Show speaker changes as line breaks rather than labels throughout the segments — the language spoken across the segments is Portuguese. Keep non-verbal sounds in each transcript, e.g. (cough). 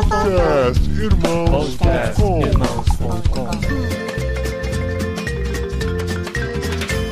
Podcast Irmãos.com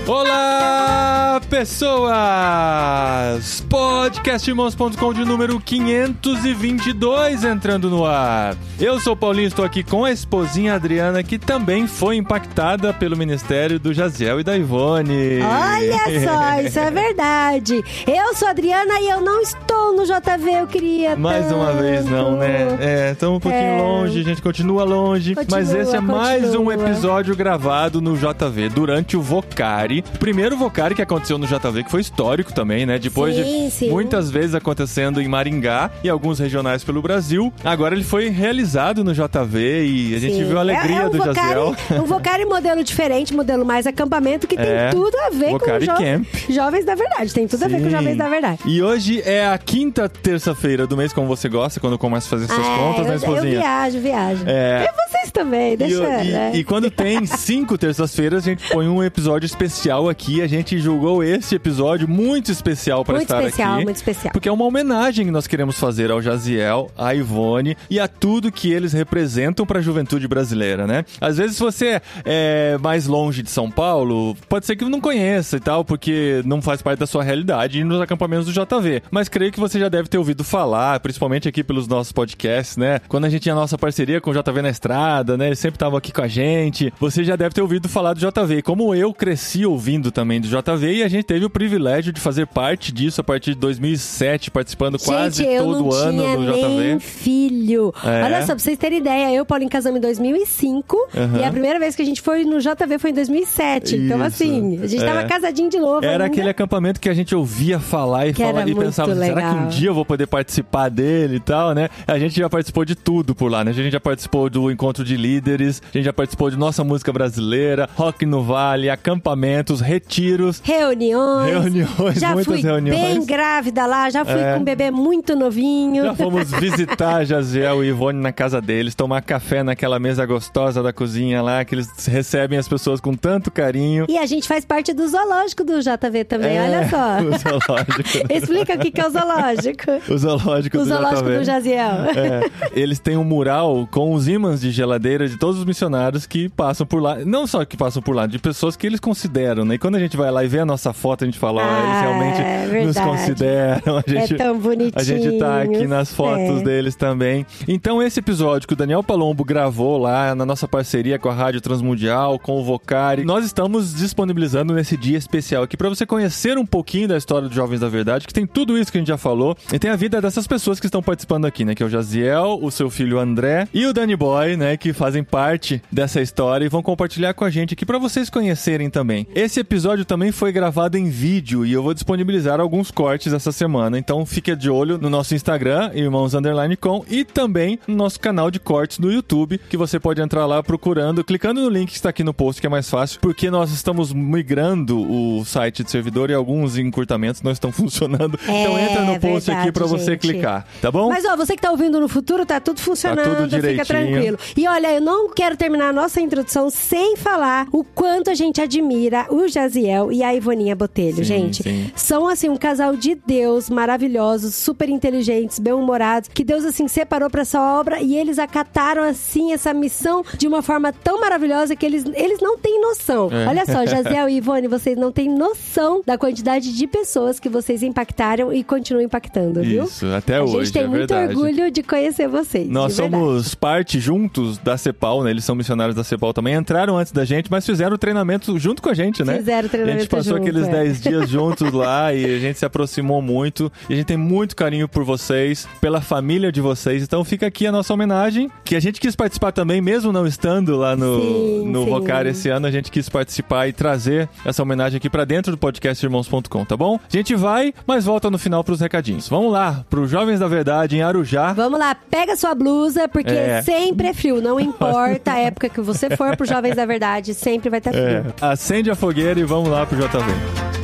Olá, pessoas! Podcastirmãos.com de número 522 entrando no ar. Eu sou o Paulinho, estou aqui com a esposinha Adriana, que também foi impactada pelo ministério do Jaziel e da Ivone.
Olha só, (laughs) isso é verdade. Eu sou a Adriana e eu não estou no JV, eu queria.
Mais uma
tanto.
vez não, né? É, estamos um pouquinho
É.
longe, a gente continua longe.
Continua,
mas esse é mais um
continua.
episódio gravado no JV durante o Vocari. O primeiro Vocari que aconteceu no JV, que foi histórico também, né? Depois
Sim,
de
sim.
muitas vezes acontecendo em Maringá e alguns regionais pelo Brasil. Agora ele foi realizado no JV e a gente
Sim.
viu a alegria
é, é um
do
Vocari,
Jaziel.
Um Vocari modelo diferente, modelo mais acampamento, que
É,
tem tudo a ver
Vocari
com jo
Camp.
jovens da verdade. Tem tudo a ver com
Sim.
jovens da verdade.
E hoje é a quinta terça-feira do mês, como você gosta, quando começa a fazer essas
É,
contas, né,
eu, eu
esposinha?
viajo, viajo.
É.
E vocês também, deixa.
E, e-
né?
e quando tem (laughs) cinco terças-feiras, a gente põe um episódio especial aqui. A gente julgou esse episódio muito especial para estar
especial,
aqui.
muito especial.
Porque é uma homenagem que nós queremos fazer ao Jaziel, à Ivone e a tudo que eles representam para a juventude brasileira, né? Às vezes, se você é mais longe de São Paulo, pode ser que não conheça e tal, porque não faz parte da sua realidade ir nos acampamentos do JV. Mas creio que você já deve ter ouvido falar, principalmente aqui pelos nossos podcasts, né? Quando a gente tinha a nossa parceria com o JV na estrada, né? Eles sempre estavam aqui com a gente. Você já deve ter ouvido falar do JV. Como eu cresci ouvindo também do JV e a gente teve o privilégio de fazer parte disso a partir de 2007, participando quase
Gente, eu
todo ano
tinha
do
nem
JV.
filho.
É.
Olha só, pra vocês terem ideia, eu, Paulinho, casamos em 2005
Aham.
e a primeira vez que a gente foi no JV foi em 2007. Então,
Isso.
assim, a gente
É.
tava casadinho de novo
Era
ainda.
aquele acampamento que a gente ouvia falar e,
era
e pensava, será que um
legal.
dia eu vou poder participar dele e tal, né? A gente já participou de tudo por lá, né? A gente já participou do encontro de líderes, a gente já participou de nossa música brasileira, rock no vale, acampamentos, retiros,
Reuniões.
reuniões,
Já
muitas reuniões.
Grávida lá, já fui
É.
com um bebê muito novinho.
Já fomos visitar Jaziel e Ivone na casa deles, tomar café naquela mesa gostosa da cozinha lá, que eles recebem as pessoas com tanto carinho.
E a gente faz parte do zoológico do JV também,
É,
olha só. (laughs)
O zoológico. (laughs)
Explica o que é o zoológico.
O zoológico
O
do
zoológico
JV.
do Jaziel.
É, eles têm um mural com os ímãs de geladeira de todos os missionários que passam por lá. Não só que passam por lá, de pessoas que eles consideram, né? E quando a gente vai lá e vê a nossa foto, a gente fala, ó, eles
Ah,
realmente
é
nos. Consideram. A gente,
é tão bonitinho.
a gente tá aqui nas fotos
é.
deles também. Então, esse episódio que o Daniel Palombo gravou lá na nossa parceria com a Rádio Transmundial, com o Vocari, nós estamos disponibilizando nesse dia especial aqui para você conhecer um pouquinho da história dos Jovens da Verdade, que tem tudo isso que a gente já falou, e tem a vida dessas pessoas que estão participando aqui, né? Que é o Jaziel, o seu filho André e o Danny Boy, né? Que fazem parte dessa história e vão compartilhar com a gente aqui para vocês conhecerem também. Esse episódio também foi gravado em vídeo e eu vou disponibilizar alguns cortes essa semana, então fique de olho no nosso Instagram, Irmãos Underline Com, e também no nosso canal de cortes no YouTube, que você pode entrar lá procurando, clicando no link que está aqui no post, que é mais fácil, porque nós estamos migrando o site de servidor e alguns encurtamentos não estão (laughs) funcionando.
É,
então entra no post aqui
verdade,
para você clicar, tá bom?
Mas ó, você que tá ouvindo no futuro, tá tudo funcionando,
Tá tudo
fica tranquilo. E olha, eu não quero terminar a nossa introdução sem falar o quanto a gente admira o Jaziel e a Ivoninha Botelho,
Sim,
gente.
sim.
São assim um casal de Deus, maravilhosos, super inteligentes, bem-humorados, que Deus assim separou pra essa obra e eles acataram assim essa missão de uma forma tão maravilhosa que eles, eles não têm noção.
É.
Olha só, Jaziel (laughs) e Ivone, vocês não têm noção da quantidade de pessoas que vocês impactaram e continuam impactando, viu?
Isso, até
a
hoje,
gente tem
é
muito
verdade.
orgulho de conhecer vocês.
Nós somos parte juntos da CEPAL, né? Eles são missionários da CEPAL também. Entraram antes da gente, mas fizeram o treinamento junto com a gente, né?
Fizeram o treinamento
A gente passou
junto,
aqueles
é.
10 dias juntos lá e a gente se aproximou muito. E a gente tem muito carinho por vocês, pela família de vocês. Então fica aqui a nossa homenagem, que a gente quis participar também, mesmo não estando lá no,
Sim,
no
sim.
Vocar esse ano, a gente quis participar e trazer essa homenagem aqui pra dentro do podcast irmãos.com, tá bom? A gente vai, mas volta no final pros recadinhos. Vamos lá, pro Jovens da Verdade em Arujá.
Vamos lá, pega sua blusa, porque
É.
sempre é frio. Não importa a época que você for pro Jovens da Verdade, sempre vai estar frio.
É, acende a fogueira e vamos lá pro JV.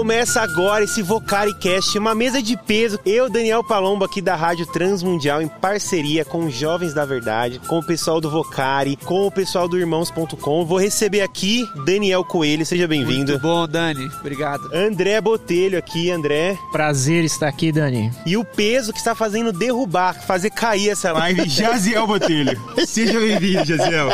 Começa agora esse VocariCast, uma mesa de peso. Eu, Daniel Palombo, aqui da Rádio Transmundial, em parceria com os Jovens da Verdade, com o pessoal do Vocari, com o pessoal do Irmãos.com. Vou receber aqui Daniel Coelho, seja bem-vindo.
Muito bom, Dani. Obrigado.
André Botelho aqui, André.
Prazer estar aqui, Dani.
E o peso que está fazendo derrubar, fazer cair essa live, (laughs) Jaziel Botelho. Seja bem-vindo, Jaziel.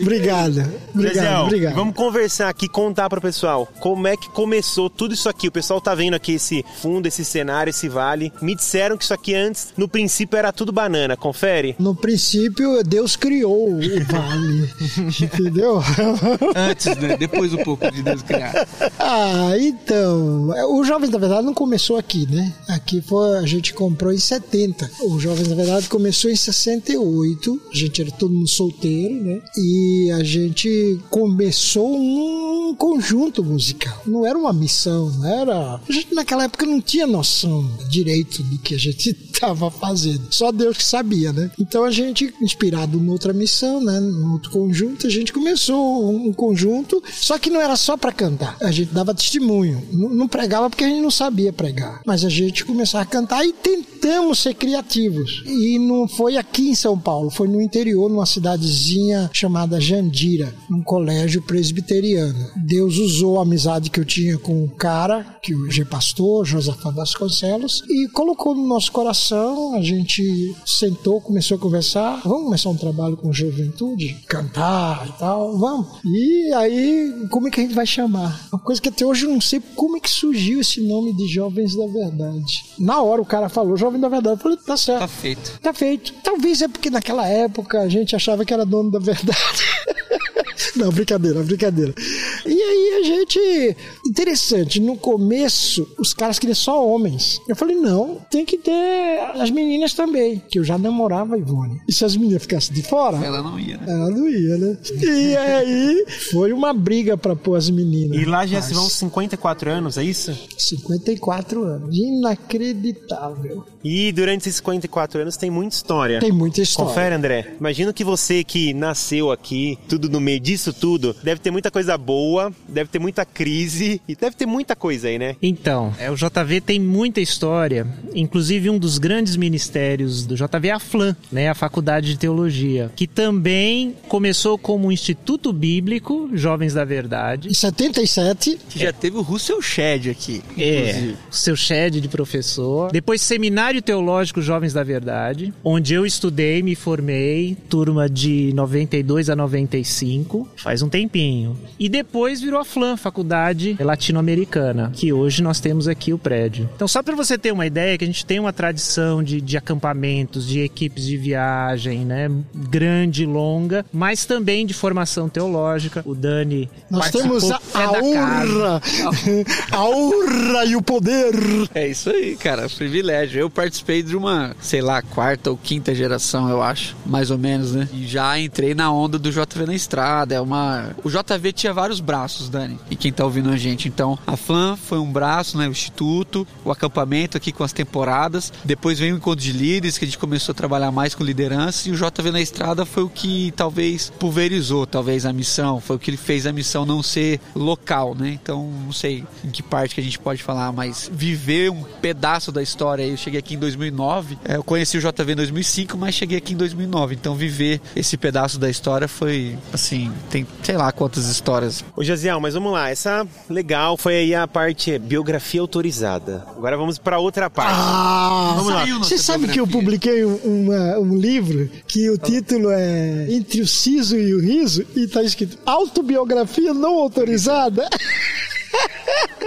Obrigado. Obrigado,
Jaziel,
obrigado.
vamos conversar aqui, contar para o pessoal como é que começou tudo isso aqui. O pessoal tá vendo aqui esse fundo, esse cenário, esse vale. Me disseram que isso aqui antes, no princípio, era tudo banana. Confere?
No princípio, Deus criou o vale. (laughs) entendeu?
Antes, né? Depois um pouco de Deus criar.
ah, então. O Jovens da Verdade não começou aqui, né? Aqui foi. A gente comprou em 70. O Jovens da Verdade começou em 68. A gente era todo mundo solteiro, né? E a gente começou um conjunto musical. Não era uma missão, não era. A gente naquela época não tinha noção direito do que a gente (laughs) estava fazendo. Só Deus que sabia, né? Então a gente, inspirado noutra missão, né? No outro conjunto, a gente começou um conjunto, só que não era só para cantar. A gente dava testemunho. Não, não pregava porque a gente não sabia pregar. Mas a gente começava a cantar e tentamos ser criativos. E não foi aqui em São Paulo, foi no interior, numa cidadezinha chamada Jandira, num colégio presbiteriano. Deus usou a amizade que eu tinha com o cara, que hoje é pastor, Josafá Vasconcelos, e colocou no nosso coração. A gente sentou, começou a conversar. Vamos começar um trabalho com juventude? Cantar e tal, vamos. E aí, como é que a gente vai chamar? Uma coisa que até hoje eu não sei como é que surgiu esse nome de Jovens da Verdade. Na hora o cara falou Jovem da Verdade, eu falei, tá certo.
Tá feito.
Tá feito. Talvez é porque naquela época a gente achava que era dono da verdade. (laughs) (laughs) Não, brincadeira, brincadeira. E aí a gente. Interessante, no começo os caras queriam só homens. Eu falei, não, tem que ter as meninas também, que eu já namorava a Ivone. E se as meninas ficassem de fora?
Ela não ia, né?
Ela não ia, né? E aí foi uma briga pra pôr as meninas.
E lá já se vão 54 anos, é isso?
54 anos. Inacreditável.
E durante esses 54 anos tem muita história.
Tem muita história.
Confere, André. Imagino que você que nasceu aqui, tudo no meio disso tudo, deve ter muita coisa boa, deve ter muita crise e deve ter muita coisa aí, né?
Então, é, o JV tem muita história. Inclusive, um dos grandes ministérios do JV é a FLAM, né, a Faculdade de Teologia, que também começou como um Instituto Bíblico, Jovens da Verdade.
Em 77,
Que já teve o Russell Shedd aqui.
É,
inclusive.
seu shed de professor. Depois, Seminário Teológico Jovens da Verdade, onde eu estudei, me formei, turma de 92 a 95, faz um tempinho. E depois virou a FLAM, Faculdade Latino-Americana, que hoje nós temos aqui o prédio. Então, só para você ter uma ideia, que a gente tem uma tradição de, de acampamentos, de equipes de viagem, né? Grande, longa, mas também de formação teológica. O Dani
nós temos a,
é
a honra, a honra e o poder.
É isso aí, cara. Privilégio. Eu participei de uma, sei lá, quarta ou quinta geração, eu acho. Mais ou menos, né? E já entrei na onda do JV na estrada. É uma. O JV tinha vários braços, Dani. E quem tá ouvindo a gente. Então, a FLAM foi um braço, né? O Instituto, o acampamento aqui com as temporadas. Depois veio o encontro de líderes, que a gente começou a trabalhar mais com liderança. E o JV na estrada foi o que talvez pulverizou, talvez, a missão. Foi o que ele fez a missão não ser local, né? Então, não sei em que parte que a gente pode falar, mas viver um pedaço da história. Eu cheguei aqui em 2009, é, eu conheci o JV em 2005, mas cheguei aqui em 2009. Então, viver esse pedaço da história foi, assim, tem sei lá quantas histórias.
Ô, Jaziel, mas vamos lá. Essa legal foi aí a parte biografia autorizada. Agora vamos pra outra parte.
Ah,
Vamos lá.
Você sabe que eu
biografia.
publiquei um, uma- um livro que o título é Entre o Siso e o Riso e tá escrito Autobiografia não autorizada. (laughs)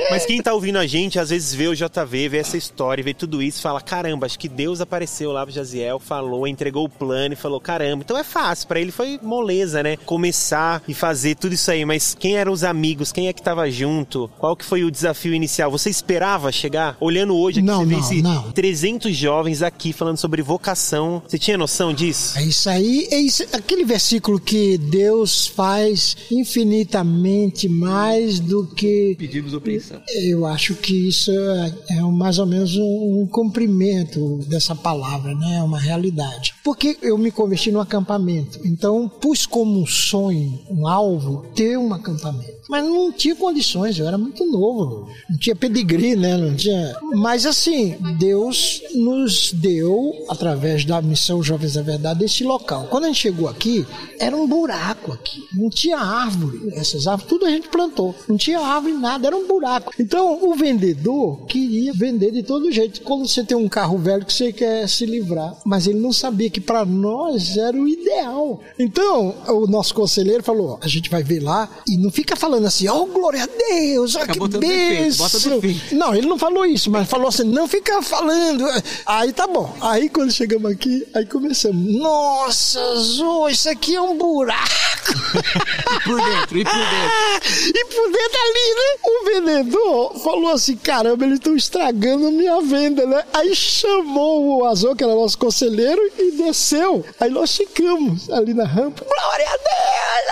Mas quem tá ouvindo a gente, às vezes vê o JV, vê essa história, vê tudo isso, fala: caramba, acho que Deus apareceu lá pro Jaziel, falou, entregou o plano e falou: caramba. Então é fácil, pra ele foi moleza, né? Começar e fazer tudo isso aí. Mas quem eram os amigos? Quem é que tava junto? Qual que foi o desafio inicial? Você esperava chegar? Olhando hoje aqui,
Não,
você vê
não,
esse
não.
300 jovens aqui falando sobre vocação. Você tinha noção disso?
É isso aí, é isso, aquele versículo que Deus faz infinitamente mais do que
Pedimos ou pensamos.
Eu acho que isso é, é mais ou menos um, um cumprimento dessa palavra, né? É uma realidade. Porque eu me converti no acampamento. Então, pus como um sonho, um alvo, ter um acampamento. Mas não tinha condições, eu era muito novo. Não tinha pedigree, né? Não tinha. Mas assim, Deus nos deu, através da missão Jovens da Verdade, esse local. Quando a gente chegou aqui, era um buraco aqui. Não tinha árvore. Essas árvores, tudo a gente plantou. Não tinha árvore, nada, era um buraco. Então o vendedor queria vender de todo jeito. Quando você tem um carro velho que você quer se livrar, mas ele não sabia que para nós era o ideal. Então o nosso conselheiro falou: a gente vai ver lá e não fica falando assim, oh glória a Deus, que
botando defeito, bota
bênção.
defeito.
Não, ele não falou isso, mas falou assim, não fica falando. Aí tá bom. Aí quando chegamos aqui, aí começamos. Nossa, Zô, isso aqui é um buraco.
Por dentro, e por dentro. (laughs)
E por dentro ali, né? O vendedor falou assim: caramba, eles estão estragando a minha venda, né? Aí chamou o Azul, que era nosso conselheiro, e desceu. Aí nós ficamos ali na rampa. Glória a Deus!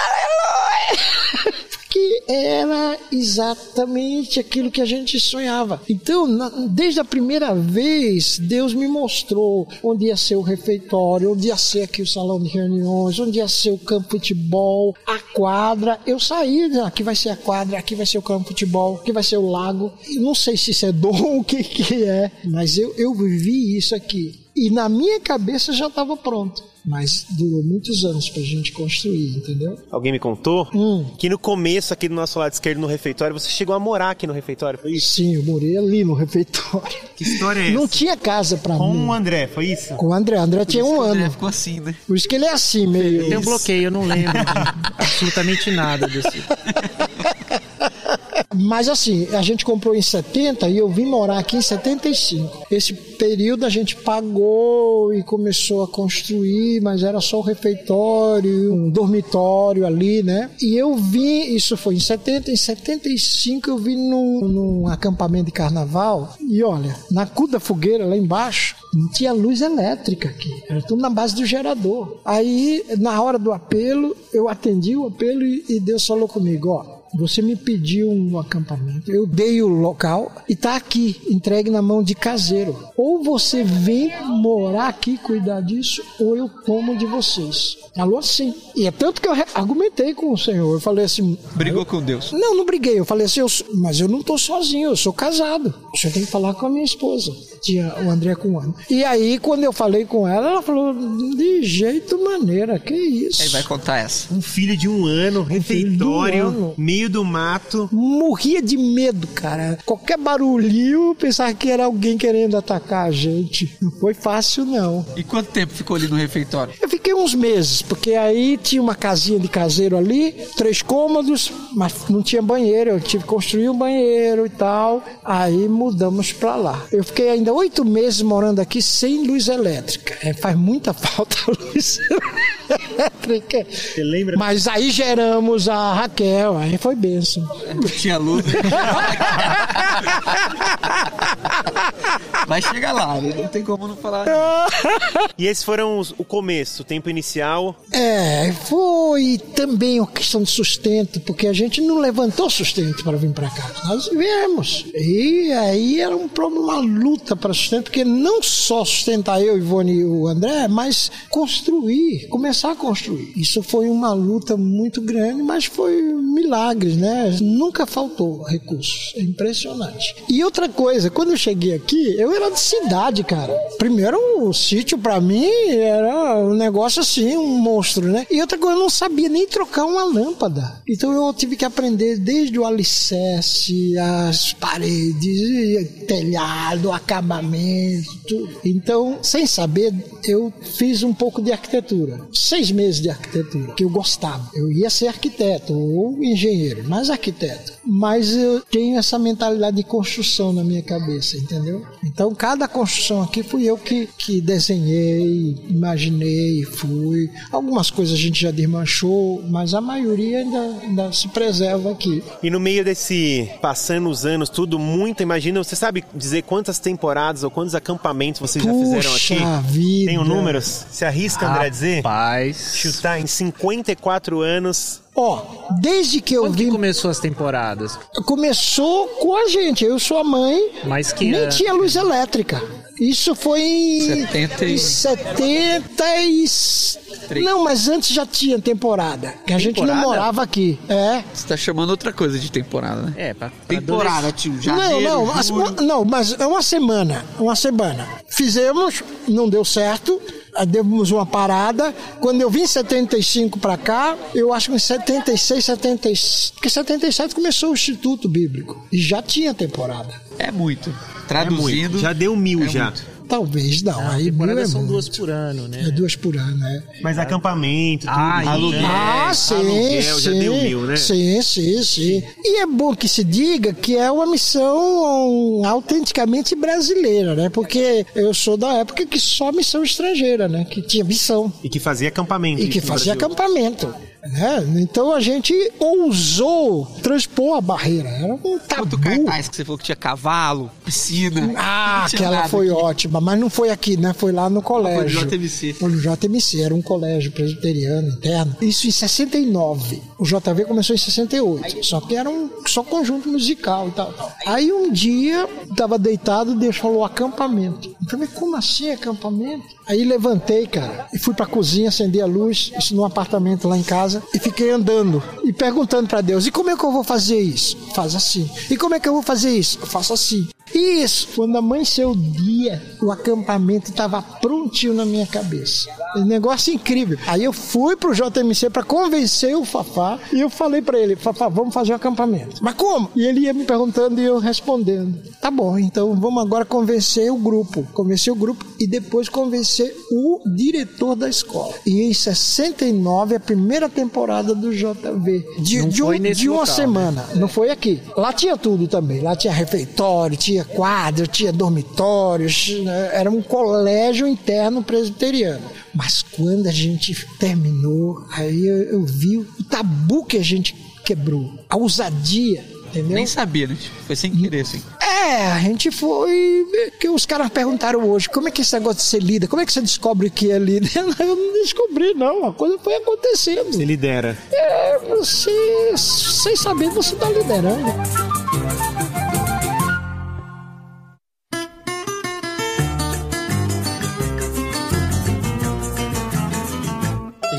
Aleluia! (laughs) que era exatamente aquilo que a gente sonhava. Então, na- desde a primeira vez, Deus me mostrou onde ia ser o refeitório, onde ia ser aqui o salão de reuniões, onde ia ser o campo de futebol, a quadra. Eu saí, né? aqui vai ser a quadra, aqui vai ser o campo de futebol, aqui vai ser o lago. Eu não sei se isso é dom, (laughs) o que, que é, mas eu, eu vivi isso aqui. E na minha cabeça já estava pronto. Mas durou muitos anos pra gente construir, entendeu?
Alguém me contou
Hum.
que no começo, aqui do nosso lado esquerdo, no refeitório, você chegou a morar aqui no refeitório, foi isso?
Sim, eu morei ali no refeitório.
Que história é
Não tinha casa pra
Com
mim.
o André, foi isso?
Com o André. O André tinha um
O André
ano.
ficou assim, né?
Por isso que ele é assim, meio.
Tem um bloqueio, eu não lembro absolutamente nada desse.
Mas assim, a gente comprou em 70 e eu vim morar aqui em 75. Esse período a gente pagou e começou a construir, mas era só o refeitório, um dormitório ali, né? E eu vim, isso foi em 70, em 75 eu vim num, num acampamento de carnaval e olha, na cu da fogueira lá embaixo, não tinha luz elétrica aqui, era tudo na base do gerador. Aí, na hora do apelo, eu atendi o apelo e, e Deus falou comigo, ó, você me pediu um acampamento, eu dei o local e tá aqui, entregue na mão de caseiro. Ou você vem morar aqui cuidar disso, ou eu tomo de vocês. Falou assim. E é tanto que eu argumentei com o senhor. Eu falei assim.
Brigou com Deus.
Não, não briguei. Eu falei assim, eu mas eu não tô sozinho, eu sou casado. O senhor tem que falar com a minha esposa. Tinha o André com um ano. E aí, quando eu falei com ela, ela falou: de jeito maneira, que isso.
Aí vai contar essa.
Um filho de um ano, refeitório,
ano.
meio do mato.
morria de medo, cara. Qualquer barulhinho, eu pensava que era alguém querendo atacar a gente. Não foi fácil, não.
E quanto tempo ficou ali no refeitório?
Eu fiquei uns meses, porque aí tinha uma casinha de caseiro ali, três cômodos, mas não tinha banheiro. Eu tive que construir um banheiro e tal. Aí mudamos pra lá. Eu fiquei ainda oito meses morando aqui sem luz elétrica. É, faz muita (laughs) falta a luz elétrica.
Você lembra?
Mas aí geramos a Raquel, aí foi benção.
Não tinha luz. Vai chegar lá, né? não tem como não falar.
E esses foram os- o começo, o tempo inicial.
É, foi também uma questão de sustento, porque a gente não levantou sustento para vir para cá. Nós viemos. E aí era um problema, uma luta para sustento, porque não só sustentar eu, Ivone e o André, mas construir, começar a construir. Isso foi uma luta muito grande, mas foi milagres, né? Nunca faltou recursos. É impressionante. E outra coisa, quando eu cheguei aqui, eu era de cidade, cara. Primeiro, o sítio para mim era um negócio assim, um monstro, né? E outra coisa, eu não sabia nem trocar uma lâmpada. Então eu tive que aprender desde o alicerce, as paredes, telhado, acabamento, tudo. Então, sem saber, eu fiz um pouco de arquitetura. Seis meses de arquitetura, que eu gostava. Eu ia ser arquiteto ou engenheiro, mas arquiteto. Mas eu tenho essa mentalidade de construção na minha cabeça, entendeu? Então, cada construção aqui fui eu que, que desenhei, imaginei, fui. Algumas coisas a gente já desmanchou, mas a maioria ainda, ainda se preserva aqui.
E no meio desse, passando os anos, tudo muito, imagina, você sabe dizer quantas temporadas ou quantos acampamentos vocês já fizeram
Puxa
aqui?
vida.
Tem um números? Se arrisca, André, a dizer?
Rapaz.
Chutar em 54 anos.
Ó, desde que eu
Quando que
vim
começou as temporadas?
começou com a gente. Eu sou a mãe,
Mas que
nem tinha luz elétrica. Isso foi em
70 e-
em 70 e. Não, mas antes já tinha temporada. Que a gente não
Temporada?
morava aqui. É.
Você tá chamando outra coisa de temporada, né?
É, pra, pra
Temporada, tio.
Não,
Janeiro,
não, mas,
julho.
não, mas é uma semana. Uma semana. Fizemos, não deu certo. Demos uma parada. Quando eu vim em 75 pra cá, eu acho que em 76, 77. Porque em 77 começou o Instituto Bíblico. E já tinha temporada.
É muito.
É
Traduzindo.
muito. Já deu mil
é
já.
muito.
Talvez não. aí mil é
são
muito.
duas por ano, né?
É duas por ano, né?
Mas acampamento, tudo.
Ah,
né?
aluguel.
Ah, sim,
aluguel,
sim.
já deu mil, né?
Sim, sim, sim. E é bom que se diga que é uma missão autenticamente brasileira, né? Porque eu sou da época que só missão estrangeira, né? Que tinha missão
E que fazia acampamento.
e que
isso
fazia
Brasil.
acampamento. Né? Então a gente ousou transpor a barreira. Era um tabu.
Quanto cartaz que você falou que tinha cavalo, piscina.
Ah, aquela foi
aqui.
ótima, mas não foi aqui, né? Foi lá no colégio.
Foi no JMC.
Foi no JMC, era um colégio presbiteriano interno. Isso em 69. O JV começou em 68. Só que era um só conjunto musical e tal. tal. Aí um dia, tava deitado, Deus falou acampamento. Eu falei, como assim acampamento? Aí levantei, cara, e fui pra cozinha, acendi a luz, isso num apartamento lá em casa, e fiquei andando e perguntando pra Deus: e como é que eu vou fazer isso? Faz assim. E como é que eu vou fazer isso? Eu faço assim. Isso, quando amanheceu o dia, o acampamento estava prontinho na minha cabeça. Um negócio incrível. Aí eu fui pro JMC para convencer o Fafá e eu falei para ele: Fafá, vamos fazer o acampamento. Mas como? E ele ia me perguntando e eu respondendo. Tá bom, então vamos agora convencer o grupo. Convencer o grupo e depois convencer o diretor da escola. E em 69, a primeira temporada do JV. De,
Não
de, um- de uma
local, né?
semana. Não foi aqui. Lá tinha tudo também. Lá tinha refeitório, tinha quadro, tinha dormitórios. né? Era um colégio interno presbiteriano. Mas quando a gente terminou, aí eu, eu vi o tabu que a gente quebrou. A ousadia, entendeu?
Nem sabia, né? Foi sem querer, assim.
É, a gente foi. Que os caras perguntaram hoje, como é que esse negócio de ser líder? Como é que você descobre que é líder? (laughs) Eu não descobri, não. A coisa foi acontecendo.
Você lidera.
É, você, sem saber, você tá liderando.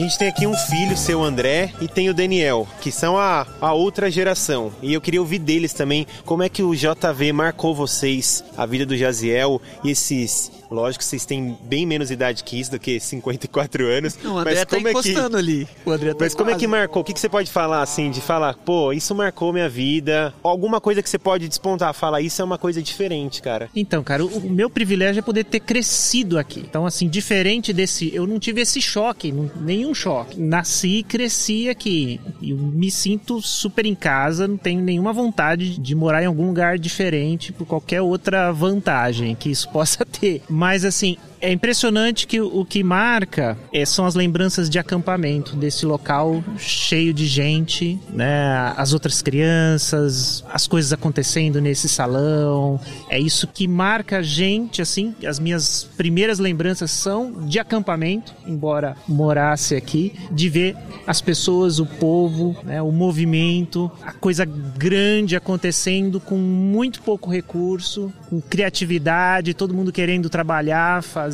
Gente tem aqui um filho, seu André, e tem o Daniel, que são a, a outra geração. E eu queria ouvir deles também como é que o JV marcou vocês, a vida do Jaziel e esses. Lógico que vocês têm bem menos idade que isso, do que 54 anos.
Não, o André
mas
tá
como é que,
encostando ali. O André tá
Mas como é
quase.
que marcou? O que, que você pode falar assim, de falar, pô, isso marcou minha vida? Alguma coisa que você pode despontar, fala, isso é uma coisa diferente, cara.
Então, cara, o, o meu privilégio é poder ter crescido aqui. Então, assim, diferente desse. Eu não tive esse choque, nenhum choque. Nasci e cresci aqui. E eu me sinto super em casa, não tenho nenhuma vontade de morar em algum lugar diferente por qualquer outra vantagem que isso (laughs) possa ter. Mas, assim. É impressionante que o que marca é, são as lembranças de acampamento, desse local cheio de gente, né? As outras crianças, as coisas acontecendo nesse salão. É isso que marca a gente, assim. As minhas primeiras lembranças são de acampamento, embora morasse aqui, de ver as pessoas, o povo, né? o movimento, a coisa grande acontecendo com muito pouco recurso, com criatividade, todo mundo querendo trabalhar, fazer.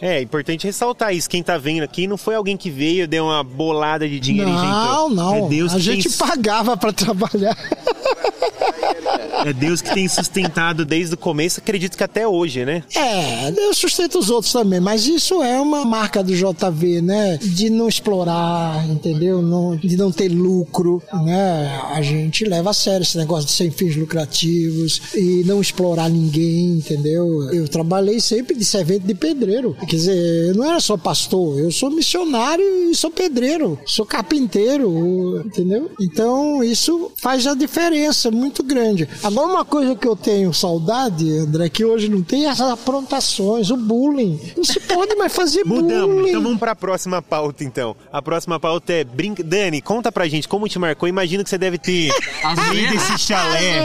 É, é importante ressaltar isso. Quem tá vendo aqui não foi alguém que veio e deu uma bolada de dinheiro e
Não,
inventou.
não.
É Deus
a gente pagava pra trabalhar. (laughs)
É Deus que tem sustentado desde o começo, acredito que até hoje, né?
É, eu sustento os outros também, mas isso é uma marca do JV, né? De não explorar, entendeu? Não, de não ter lucro, né? A gente leva a sério esse negócio de sem fins lucrativos e não explorar ninguém, entendeu? Eu trabalhei sempre de servente de pedreiro. Quer dizer, eu não era só pastor, eu sou missionário e sou pedreiro, sou carpinteiro, entendeu? Então isso faz a diferença muito grande. Agora, uma coisa que eu tenho saudade, André, que hoje não tem, é essas aprontações, o bullying. Não se pode mais fazer
Mudamos.
bullying.
Então vamos pra próxima pauta, então. A próxima pauta é brinca... Dani, conta pra gente como te marcou. Imagino que você deve ter (laughs) ido esse chalé.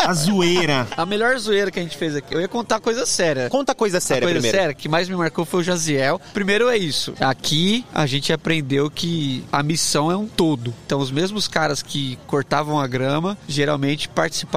A zoeira.
A melhor zoeira que a gente fez aqui. Eu ia contar coisa séria.
Conta coisa séria
a coisa
primeiro.
séria que mais me marcou foi o Jaziel. Primeiro é isso. Aqui a gente aprendeu que a missão é um todo. Então os mesmos caras que cortavam a grama geralmente participavam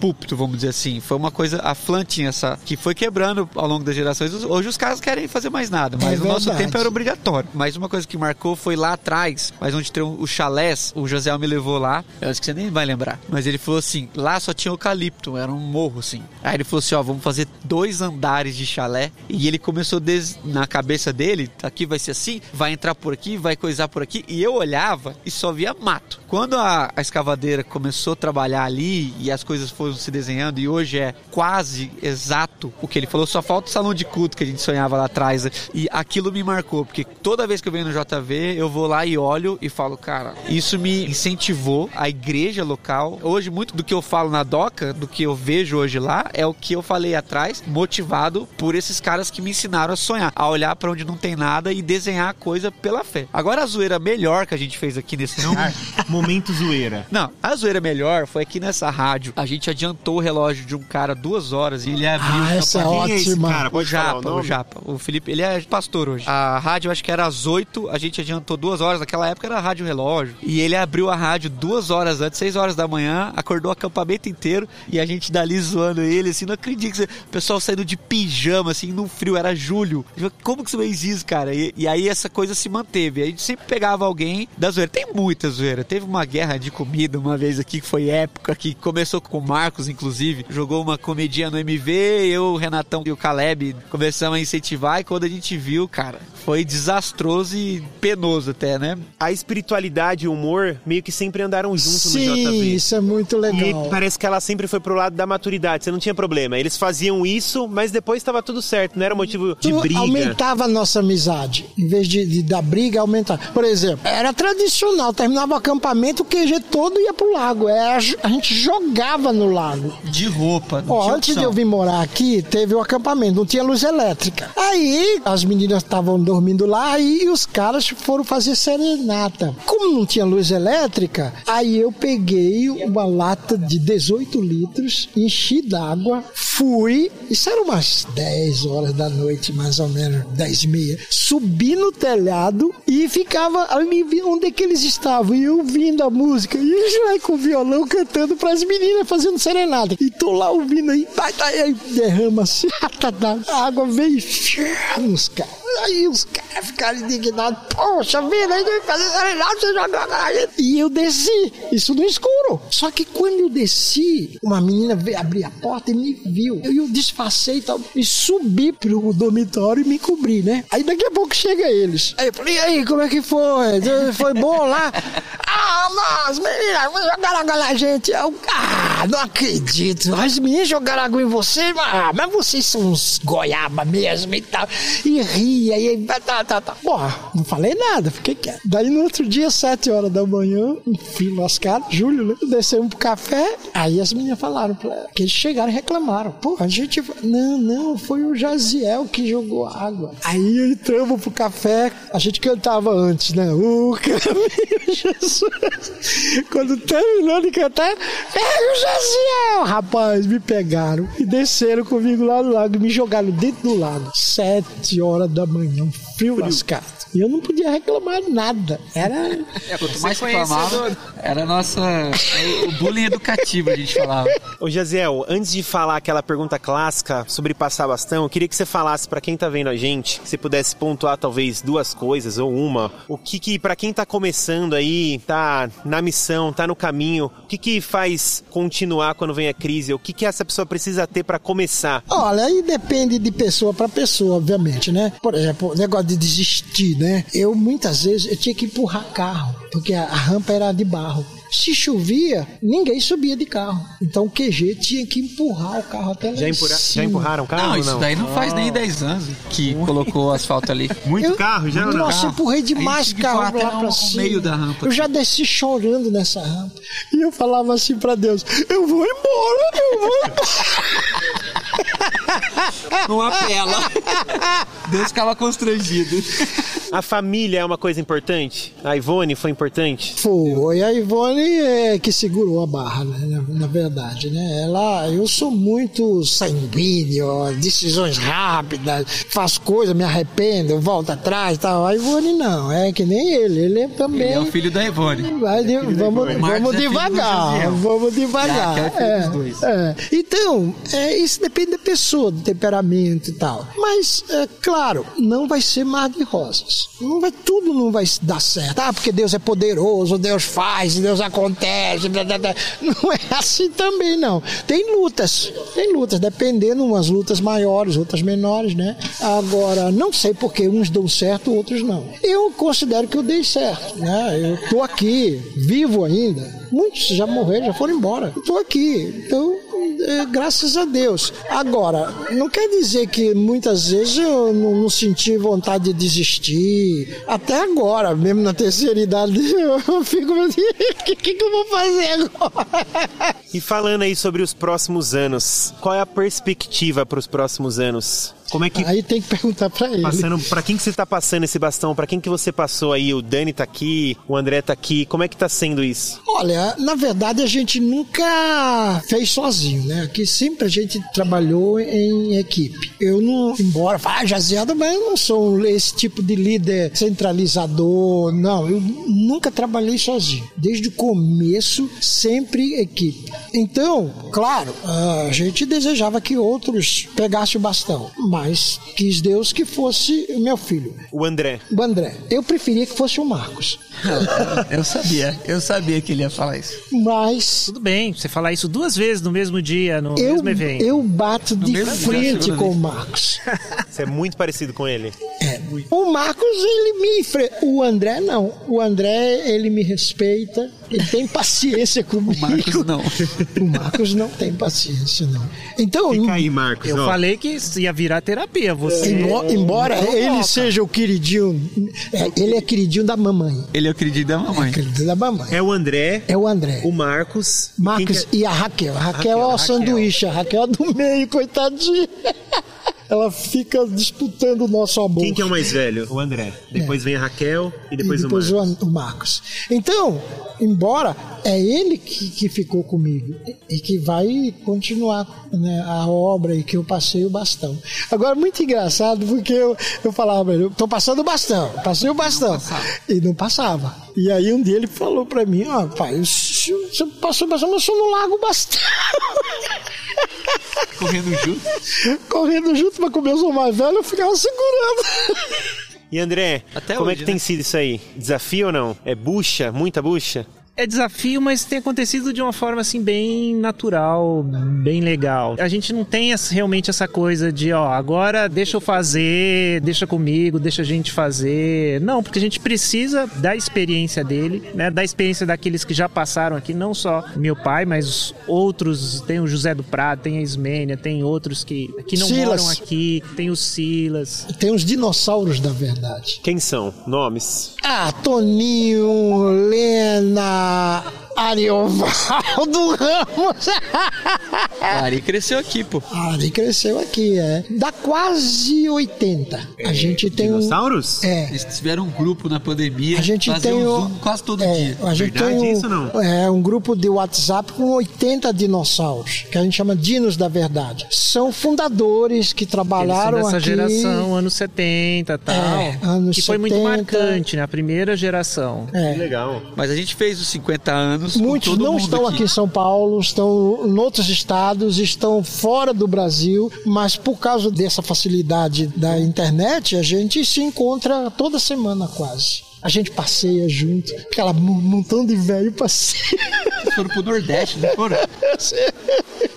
púlpito, vamos dizer assim. Foi uma coisa a Flan tinha essa que foi quebrando ao longo das gerações. Hoje os caras querem fazer mais nada, mas
É
no nosso tempo era obrigatório. Mas uma coisa que marcou foi lá atrás, mas onde tem o chalés, o José me levou lá. Eu acho que você nem vai lembrar. Mas ele falou assim: lá só tinha eucalipto, era um morro assim. Aí ele falou assim: ó, vamos fazer dois andares de chalé. E ele começou des... na cabeça dele: aqui vai ser assim, vai entrar por aqui, vai coisar por aqui. E eu olhava e só via mato. Quando a, a escavadeira começou a trabalhar ali e as coisas foram se desenhando, e hoje é quase exato o que ele falou, só falta o salão de culto que a gente sonhava lá atrás. E aquilo me marcou, porque toda vez que eu venho no JV, eu vou lá e olho e falo, cara, isso me incentivou a igreja local. Hoje, muito do que eu falo na DOCA, do que eu vejo hoje lá, é o que eu falei atrás, motivado por esses caras que me ensinaram a sonhar, a olhar para onde não tem nada e desenhar a coisa pela fé. Agora, a zoeira melhor que a gente fez aqui nesse lugar. (laughs)
Momento zoeira.
Não, a zoeira melhor foi aqui nessa rádio. A gente adiantou o relógio de um cara duas horas e ele abriu
Ah,
o
essa é.
Quem é esse
ótima.
cara?
O Japa,
o
o? Japa. O Felipe, ele é pastor hoje. A rádio, acho que era às 8, a gente adiantou duas horas. Naquela época era rádio relógio. E ele abriu a rádio duas horas antes, seis horas da manhã, acordou o acampamento inteiro e a gente dali zoando ele, assim, não acredito que você... O pessoal saindo de pijama, assim, no frio, era julho. Como que você fez isso, cara? E, e aí essa coisa se manteve. A gente sempre pegava alguém da zoeira. Tem muita zoeira. Teve uma guerra de comida uma vez aqui que foi época, que começou com o Marcos, inclusive. Jogou uma comidinha no MV, eu, o Renatão e o Caleb começamos a incentivar. E quando a gente viu, cara, foi desastroso e penoso até, né?
A espiritualidade e o humor meio que sempre andaram juntos no
Sim,
JV.
isso é muito
E
legal.
parece que ela sempre foi pro lado da maturidade, você não tinha problema. Eles faziam isso, mas depois estava tudo certo, não era motivo de
Tu
briga.
aumentava a nossa amizade. Em vez de, de dar briga, aumentava. Por exemplo, era tradicional, terminava o acampamento, o QG todo ia pro lago. Era, a gente jogava no lago.
De roupa. não
Ó,
tinha
antes de
opção.
eu vir morar aqui, teve o acampamento, não tinha luz elétrica. Aí as meninas estavam dormindo lá aí os caras foram fazer serenata. Como não tinha luz elétrica, aí eu peguei uma lata de 18 litros, enchi d'água, fui, isso era umas 10 horas da noite, mais ou menos, 10 e meia, subi no telhado e ficava ali vi- onde é que eles estavam, e eu ouvindo a música, e eles lá com o violão cantando pras meninas, fazendo serenata. E tô lá ouvindo aí, tá, tá, aí derrama assim, a água veio nos caras. Aí os caras ficaram indignados. Poxa vida, aí vai fazer serenata, você a gente. E eu desci, isso no escuro. Só que quando eu desci, uma menina veio abrir a porta e me viu. Eu, eu disfarcei e tal, e subi pro dormitório e me cobri, né? Aí daqui a pouco chega eles. Aí eu falei, e aí, como é que foi? Foi bom lá? (laughs) Ah, mas meninas, jogaram na gente. Eu, ah, não acredito. As meninas jogaram água em você? Ah, mas vocês são uns goiaba mesmo e tal. E ria, e tá, tá, tá. Porra, não falei nada, fiquei quieto. Daí no outro dia, sete horas da manhã, frio lascado, Júlio, né? Descemos pro café. Aí as meninas falaram pra que eles chegaram e reclamaram. Pô, a gente. Não, não, foi o Jaziel que jogou água. Aí entramos pro café, a gente cantava antes, né? O (laughs) caminho, Jesus. Quando terminou de cantar, pega o Jaziel! Rapaz, me pegaram e desceram comigo lá no lago e me jogaram dentro do lago. Sete horas da manhã, um frio lascado. E eu não podia reclamar nada. Era.
Quanto mais reclamava, era a nossa. O bullying educativo, a gente falava.
Ô, Jaziel, antes de falar aquela pergunta clássica sobre passar bastão, eu queria que você falasse pra quem tá vendo a gente, se você pudesse pontuar talvez duas coisas ou uma. O que que, pra quem tá começando aí, tá na missão, tá no caminho, o que que faz continuar quando vem a crise? O que que essa pessoa precisa ter pra começar?
Olha, aí depende de pessoa para pessoa, obviamente, né? Por exemplo, negócio de desistir, né? Eu muitas vezes eu tinha que empurrar carro, porque a rampa era de barro. Se chovia, ninguém subia de carro. Então o QG tinha que empurrar o carro até lá
Já,
em
empurra- já empurraram o carro
Não, isso
não?
daí não faz nem 10 anos que colocou o asfalto ali. (laughs)
Muito
Eu-
carro já?
Nossa, eu empurrei demais carro lá
até
pra
no
cima.
meio da rampa.
Eu já desci chorando nessa rampa. E eu falava assim pra Deus: Eu vou embora, eu vou embora. (laughs)
Não apela. Deus ficava constrangido. (laughs)
A família é uma coisa importante? A Ivone foi importante?
Foi a Ivone é, que segurou a barra, né? Na, verdade, né? Ela, eu sou muito sanguíneo, decisões rápidas, faço coisas, me arrependo, volto atrás e tal. A Ivone não, é que nem ele, ele é também.
Ele é o filho da Ivone.
Vai de- vamos
Marcos
vamos
é
devagar, vamos devagar.
Jaque é dois.
é. Então, é, isso depende da pessoa, do temperamento e tal. Mas, é, claro, não vai ser mar de rosas. Não vai, tudo não vai dar certo. Ah, porque Deus é poderoso, Deus faz, Deus acontece. blá, blá, blá. Não é assim também, não. Tem lutas, tem lutas, dependendo, umas lutas maiores, outras menores, né? Agora, não sei porque uns dão certo, outros não. Eu considero que eu dei certo, né? Eu tô aqui, vivo ainda. Muitos já morreram, já foram embora. Tô aqui. Então, é, graças a Deus. Agora, não quer dizer que muitas vezes eu não, não senti vontade de desistir. Até agora, mesmo na terceira idade, (laughs) eu fico, o (laughs) que, que, que eu vou fazer agora?
E falando aí sobre os próximos anos, qual é a perspectiva para os próximos anos? Como é que
Aí tem que perguntar pra ele.
passando, para quem que você tá passando esse bastão? Para quem que você passou aí? O Dani tá aqui, o André tá aqui. Como é que tá sendo isso?
Olha, na verdade a gente nunca fez sozinho, né? Aqui sempre a gente trabalhou em equipe. Eu não, embora fale jazeada, mas eu não sou esse tipo de líder centralizador, não. Eu nunca trabalhei sozinho. Desde o começo, sempre equipe. Então, claro, a gente desejava que outros pegassem o bastão, mas quis Deus que fosse o meu filho,
O André.
o André. Eu preferia que fosse o Marcos, (laughs)
Eu sabia, eu sabia que ele ia falar isso.
mas
Tudo bem, você falar isso duas vezes no mesmo dia, no
eu,
mesmo evento.
eu bato de
mesmo dia,
frente
segunda
com o. Marcos. (laughs)
Você é muito parecido com ele.
O Marcos, ele me enfrenta. O André, não. O André, ele me respeita. Ele tem paciência comigo.
O Marcos não.
O Marcos não tem paciência, não. Então,
Fica aí, Marcos.
Eu
ó.
falei que ia virar terapia. Você.
embo- embora
Não
ele
volta.
seja o queridinho, é, ele é queridinho da mamãe.
Ele é o queridinho da mamãe.
Queridinho da mamãe.
É o André,
É o André.
o Marcos.
Marcos
que
e a Raquel. A Raquel,
Raquel,
é o
Raquel.
sanduíche. A Raquel é do meio, coitadinha. (laughs) Ela fica disputando o nosso amor.
é, quem que é o mais velho? O André. Depois vem a Raquel e depois,
e depois
o Marcos.
O Marcos. Então, embora é ele que, que ficou comigo e que vai continuar né, a obra e que eu passei o bastão. Agora, muito engraçado, porque eu, eu falava eu tô passando o bastão, passei o bastão. e não passava. E aí um dia ele falou pra mim, ó, pai, você você passou o bastão, mas eu não largo o bastão.
Correndo junto. (laughs)
Correndo junto, mas como eu sou mais velho, eu ficava segurando. (laughs)
E André,
Até
como é
hoje,
que tem
né?
sido isso aí? Desafio ou não? É bucha? Muita bucha?
É desafio, mas tem acontecido de uma forma assim bem natural, bem legal. A gente não tem essa- realmente essa coisa de, ó, agora deixa eu fazer, deixa comigo, deixa a gente fazer. Não, porque a gente precisa da experiência dele, né? Da experiência daqueles que já passaram aqui, não só meu pai, mas os outros, tem o José do Prado, tem a Ismênia, tem outros que, que não
Silas.
moram aqui, tem o Silas.
Tem os dinossauros da verdade.
Quem são? Nomes?
Ah, Toninho, Lena, Uh, Ariovaldo Ramos. (laughs)
Ari cresceu aqui, pô.
Ah, ele cresceu aqui, é. Dá quase 80. A gente tem um.
Dinossauros?
É.
Eles tiveram um grupo na pandemia.
A gente tem o-
Zoom quase todo
É,
dia.
a gente
Verdade
tem um,
isso, não?
É, um grupo de WhatsApp com 80 dinossauros, que a gente chama Dinos da Verdade. São fundadores que
Eles são
trabalharam
dessa
aqui.
geração, anos 70 e tal.
É, anos
que foi muito
70.
marcante, né? A primeira geração.
É.
Que legal.
Mas a gente fez os 50 anos.
Muitos não estão aqui. em São Paulo, estão em outros estados, estão fora do Brasil, mas por causa dessa facilidade da internet, a gente se encontra toda semana quase. A gente passeia junto, aquela mon- montão de velho passeia.
Eles foram pro Nordeste, não foram?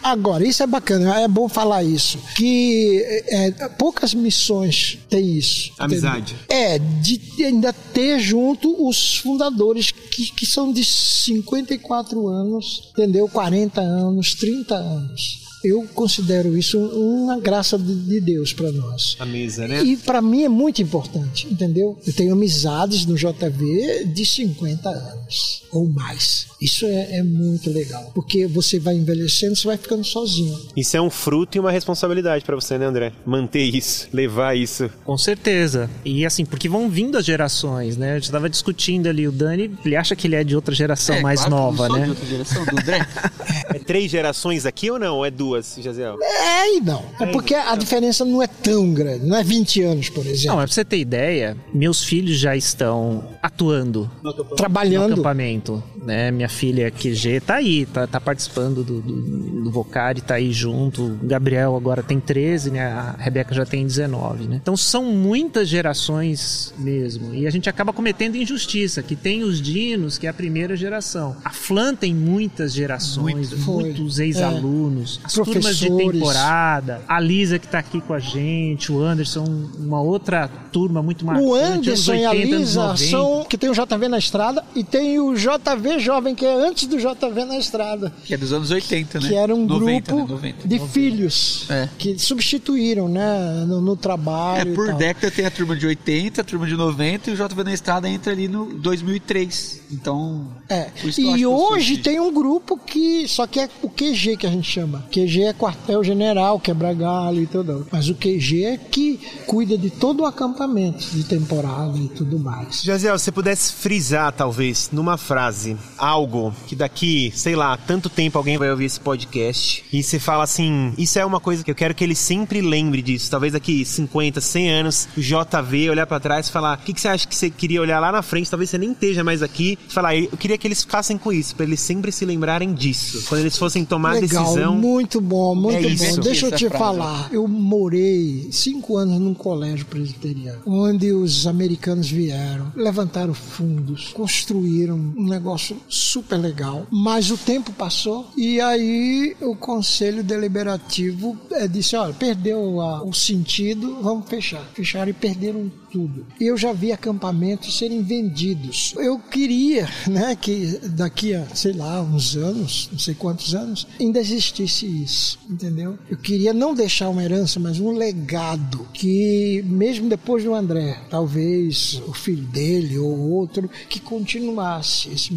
Agora, isso é bacana, é bom falar isso. Que é, poucas missões têm isso.
Amizade.
entendeu? É, de ainda ter junto os fundadores que, que são de 54 anos, entendeu? 40 anos, 30 anos. Eu considero isso uma graça de, de Deus para nós.
A mesa, né?
E para mim é muito importante, entendeu? Eu tenho amizades no JV de 50 anos ou mais. Isso é, é muito legal, porque você vai envelhecendo, você vai ficando sozinho.
Isso é um fruto e uma responsabilidade pra você, né, André? Manter isso, levar isso.
Com certeza. E assim, porque vão vindo as gerações, né? A gente tava discutindo ali, o Dani, ele acha que ele é de outra geração
É,
mais
claro
nova, né?
de outra geração, do André. (laughs)
É três gerações aqui ou não? É duas, Jaziel?
É e não. É porque a diferença não é tão grande, não é 20 anos, por
Não,
exemplo.
mas pra você ter ideia, meus filhos já estão atuando no
Trabalhando.
acampamento, né? Minha filha QG tá aí, tá, tá participando do, do, do Vocari, tá aí junto. O Gabriel agora tem 13, né? A Rebeca já tem 19, né? Então são muitas gerações mesmo. E a gente acaba cometendo injustiça, que tem os Dinos, que é a primeira geração. A Flan tem muitas gerações,
Foi.
muitos ex-alunos, as turmas de temporada, a Lisa que tá aqui com a gente, o Anderson, uma outra turma muito marcante.
O
anos
Anderson e a
80,
Lisa
90.
são que tem o JV na estrada e tem o JV jovem que é antes do JV na estrada,
Que é dos anos 80, né?
que era um
90,
grupo
né? 90.
de filhos
É.
que substituíram, né, no, no
É,
trabalho. e
por
tal.
década tem a turma de 80, a turma de 90 e o JV na Estrada entra ali no 2003. Então,
É. E hoje tem um grupo que só que é o QG que a gente chama. QG é quartel general, quebra galho e tudo. Mas o QG é que cuida de todo o acampamento de temporada e tudo mais.
Jaziel, se você pudesse frisar, talvez, numa frase, algo que daqui, sei lá, tanto tempo alguém vai ouvir esse podcast e você fala assim: Isso é uma coisa que eu quero que ele sempre lembre disso. Talvez daqui 50, 100 anos, o JV olhar pra trás e falar: O que, que você acha que você queria olhar lá na frente? Talvez você nem esteja mais aqui. Falar: Eu queria que eles ficassem com isso, pra eles sempre se lembrarem disso. Quando eles fossem tomar a
Legal,
decisão.
muito bom, muito
É
bom. Deixa eu
Essa
te
frase.
falar. Eu morei cinco anos num colégio presbiteriano, onde os americanos vieram, levantaram fundos, construíram um negócio super legal. Mas o tempo passou e aí o conselho deliberativo eh, disse: olha, perdeu a- o sentido, vamos fechar. Fecharam e perderam tudo. Eu já vi acampamentos serem vendidos. Eu queria, né, que daqui a, sei lá, uns anos, não sei quantos anos, ainda existisse isso, entendeu? Eu queria não deixar uma herança, mas um legado que, mesmo depois do André, talvez o filho dele ou outro, que continuasse esse.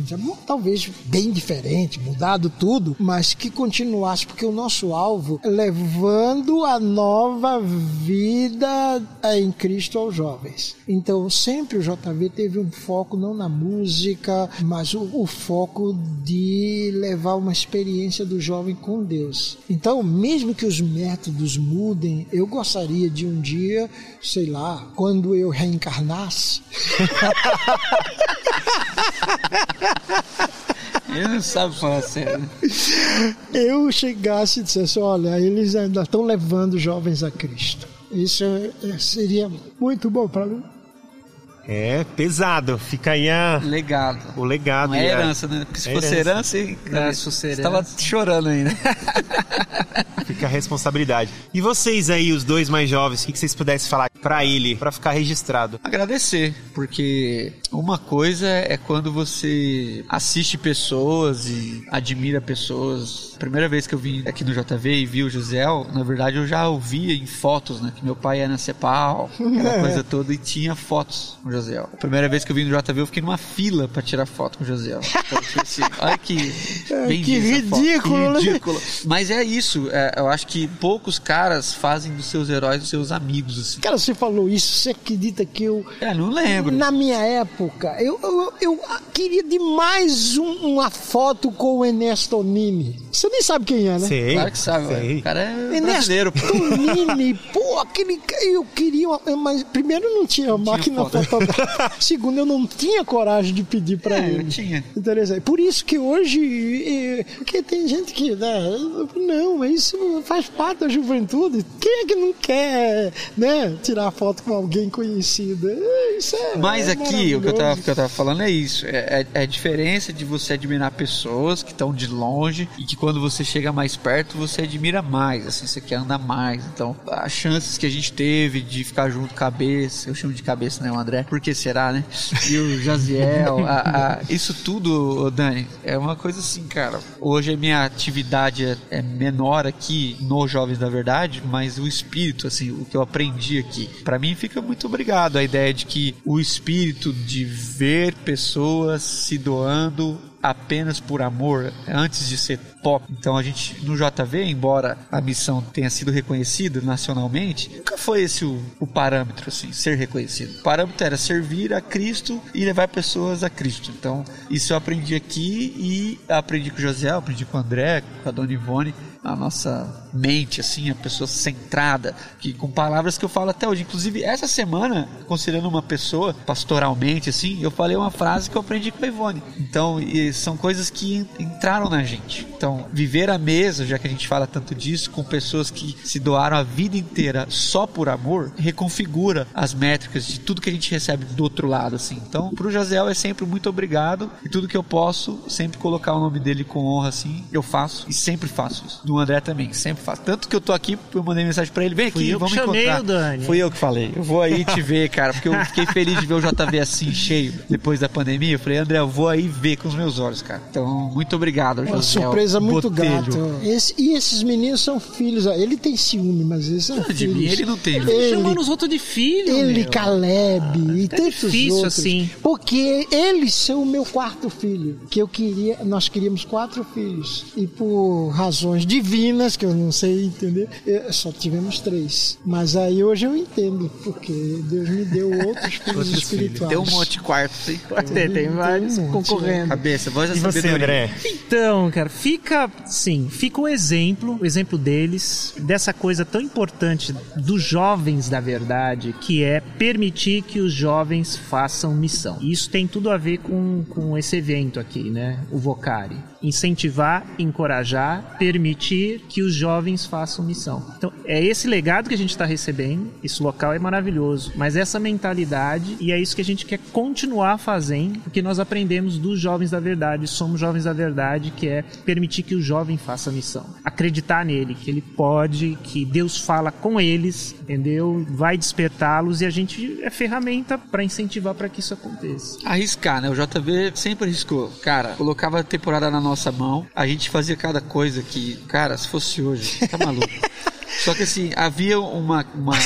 Talvez bem diferente, mudado tudo, mas que continuasse, porque o nosso alvo é levando a nova vida em Cristo aos Então, sempre o JV teve um foco não na música, mas o, o foco de levar uma experiência do jovem com Deus. Então, mesmo que os métodos mudem, eu gostaria de um dia, sei lá, quando eu reencarnasse, (laughs)
Ele não sabe falar sério. né?
eu chegasse e dissesse: olha, eles ainda estão levando jovens a Cristo. Isso é- é- seria muito bom para mim.
É pesado. Fica aí a-
Legado.
o legado.
Não é
e a-
herança, né? Porque se
É
fosse
herança.
herança,
É, se fosse
você
herança.
tava chorando ainda. (laughs)
Fica a responsabilidade. E vocês aí, os dois mais jovens, o que que vocês pudessem falar pra ele, pra ficar registrado?
Agradecer, porque uma coisa é quando você assiste pessoas e admira pessoas. A primeira vez que eu vim aqui no JV e vi o Gisel, na verdade eu já ouvia em fotos, né? Que meu pai era na Cepal, aquela (laughs) coisa toda, e tinha fotos o Josiel. A primeira vez que eu vim no JV, eu fiquei numa fila pra tirar foto com o Josiel. (laughs) Então, tipo assim, olha que, bem
que ridículo, né?
Que ridículo. Mas é isso, é, eu acho que poucos caras fazem dos seus heróis os seus amigos, assim.
Cara, você falou isso, você acredita que eu
É, não lembro.
Na minha época, eu, eu, eu queria demais um- uma foto com o Ernesto Nini. Você nem sabe quem é, né?
Sei.
Claro que sabe,
sei.
o cara é
Ernesto
brasileiro, pô.
Nini, pô, aquele. Eu queria. uma- Mas primeiro não tinha máquina
foto. (laughs)
Segundo, eu não tinha coragem de pedir pra
É, eu
ele.
tinha.
Interessante. Por isso que hoje. Porque tem gente que. Né, não, mas isso faz parte da juventude. Quem é que não quer, né? Tirar foto com alguém conhecido. Isso é.
Mas
é
aqui, o que eu, tava, que eu tava falando é isso. É, é- é a diferença de você admirar pessoas que estão de longe e que quando você chega mais perto, você admira mais, assim, você quer andar mais. Então, as chances que a gente teve de ficar junto cabeça, eu chamo de cabeça, né, o André? Por que será, né? E o Jaziel, a- a- isso tudo, Dani, é uma coisa assim, cara. Hoje a minha atividade é, é menor aqui no Jovens da Verdade, mas o espírito, assim, o que eu aprendi aqui, pra mim fica muito obrigado a ideia de que o espírito de ver pessoas se doando apenas por amor, antes de ser pop. Então a gente, no JV, embora a missão tenha sido reconhecida nacionalmente, nunca foi esse o, o parâmetro, assim, ser reconhecido. O parâmetro era servir a Cristo e levar pessoas a Cristo. Então, isso eu aprendi aqui e aprendi com o José, aprendi com o André, com a Dona Ivone, a nossa mente, assim, a pessoa centrada, que com palavras que eu falo até hoje. Inclusive, essa semana, considerando uma pessoa pastoralmente, assim, eu falei uma frase que eu aprendi com a Ivone. Então, são coisas que en- entraram na gente. Então, viver à mesa, já que a gente fala tanto disso, com pessoas que se doaram a vida inteira só por amor, reconfigura as métricas de tudo que a gente recebe do outro lado, assim. Então, pro Jaziel é sempre muito obrigado e tudo que eu posso, sempre colocar o nome dele com honra, assim, eu faço e sempre faço isso. Do André também, sempre faço. Tanto que eu tô aqui, eu mandei mensagem pra ele, vem aqui,
Fui eu que
vamos
chamei
encontrar.
o Dani.
Fui eu que falei. Eu vou aí te ver, cara, porque eu fiquei (laughs) feliz de ver o JV assim, cheio, depois da pandemia. Eu falei, André, eu vou aí ver com os meus olhos, cara. Então, muito obrigado,
Uma
José.
surpresa muito
Botelho.
grata. Esse- e esses meninos são filhos. Ele tem ciúme, mas eles são
De
filhos.
mim ele não tem.
Ele-
Chamando os outros de filho,
Ele,
meu.
Caleb e
É
tantos
difícil,
outros.
assim.
Porque eles são o meu quarto filho. Que eu queria, nós queríamos quatro filhos. E por razões divinas, que eu não sei entender, eu- só tivemos três. Mas aí hoje eu entendo, porque Deus me deu outros filhos espirituais.
Tem um monte de quarto, hein?
Tem, tem vários
um monte,
concorrendo.
Cabeça, voz da
E você,
sabedoria.
André?
Então, cara, fica, sim, fica o exemplo, o exemplo deles, dessa coisa tão importante dos jovens da verdade, que é permitir que os jovens façam missão. E isso tem tudo a ver com, com esse evento aqui, né? O Vocari. Incentivar, encorajar, permitir que os jovens façam missão. Então, é esse legado que a gente está recebendo. Esse local é maravilhoso. Mas essa mentalidade, e é isso que a gente quer continuar fazendo, porque nós aprendemos dos jovens da verdade. Somos jovens da verdade, que é permitir que o jovem faça a missão. Acreditar nele, que ele pode, que Deus fala com eles, entendeu? Vai despertá-los e a gente é ferramenta para incentivar para que isso aconteça.
Arriscar, né? O JV sempre arriscou. Cara, colocava a temporada na nossa mão, a gente fazia cada coisa que, cara, se fosse hoje, tá maluco. (laughs) Só que assim, havia uma, uma,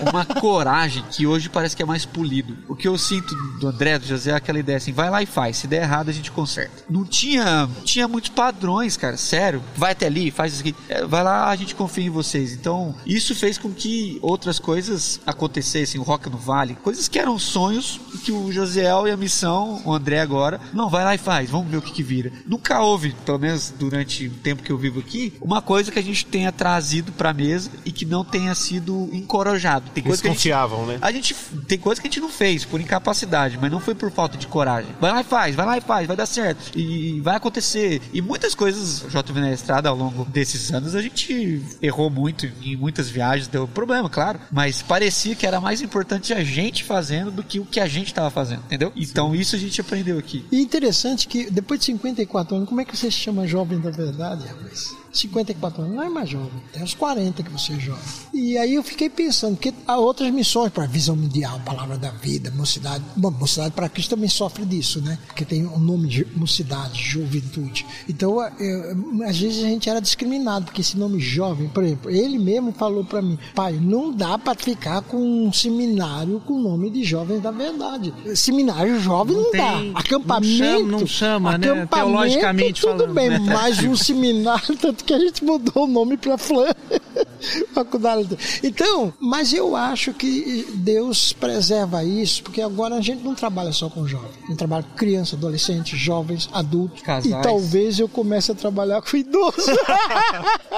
uma coragem que hoje parece que é mais polido. O que eu sinto do André, do José, é aquela ideia assim, vai lá e faz. Se der errado, a gente conserta. Não tinha, tinha muitos padrões, cara, sério. Vai até ali, faz isso aqui. É, vai lá, a gente confia em vocês. Então, isso fez com que outras coisas acontecessem, o Rock no Vale, coisas que eram sonhos que o Josiel e a missão, o André agora, não, vai lá e faz, vamos ver o que, que vira. Nunca houve, pelo menos durante o tempo que eu vivo aqui, uma coisa que a gente tenha trazido pra mesa e que não tenha sido encorajado. Tem coisa
Eles
que a gente
né?
a gente tem coisa que a gente não fez por incapacidade, mas não foi por falta de coragem. Vai lá e faz, vai lá e faz, vai dar certo. E vai acontecer. E muitas coisas, JV na estrada, ao longo desses anos, a gente errou muito em muitas viagens, deu problema, claro. Mas parecia que era mais importante a gente fazendo do que o que a gente estava fazendo, entendeu? Então isso a gente aprendeu aqui.
E interessante que depois de 54 anos, como é que você se chama jovem da verdade, rapaz? 54 anos não é mais jovem, tem uns 40 que você é jovem. E aí eu fiquei pensando, porque há outras missões para visão mundial, palavra da vida, mocidade. Bom, mocidade para Cristo também sofre disso, né? Porque tem o nome de mocidade, juventude. Então, eu- às vezes a gente era discriminado, porque esse nome jovem, por exemplo, ele mesmo falou para mim, pai, não dá para ficar com um seminário com o nome de jovens da verdade. Seminário jovem não,
tem-
dá.
não
Acampamento.
chama- não chama, né?
acampamento,
Teologicamente
tudo
falando,
bem,
né?
mas um seminário, (laughs) tanto que a gente mudou o nome para Flan. (laughs) Faculdade. Então, mas eu acho que Deus preserva isso, porque agora a gente não trabalha só com jovens. A gente trabalha com crianças, adolescentes, jovens, adultos.
Casais.
E talvez eu comece a trabalhar com idosos. (laughs)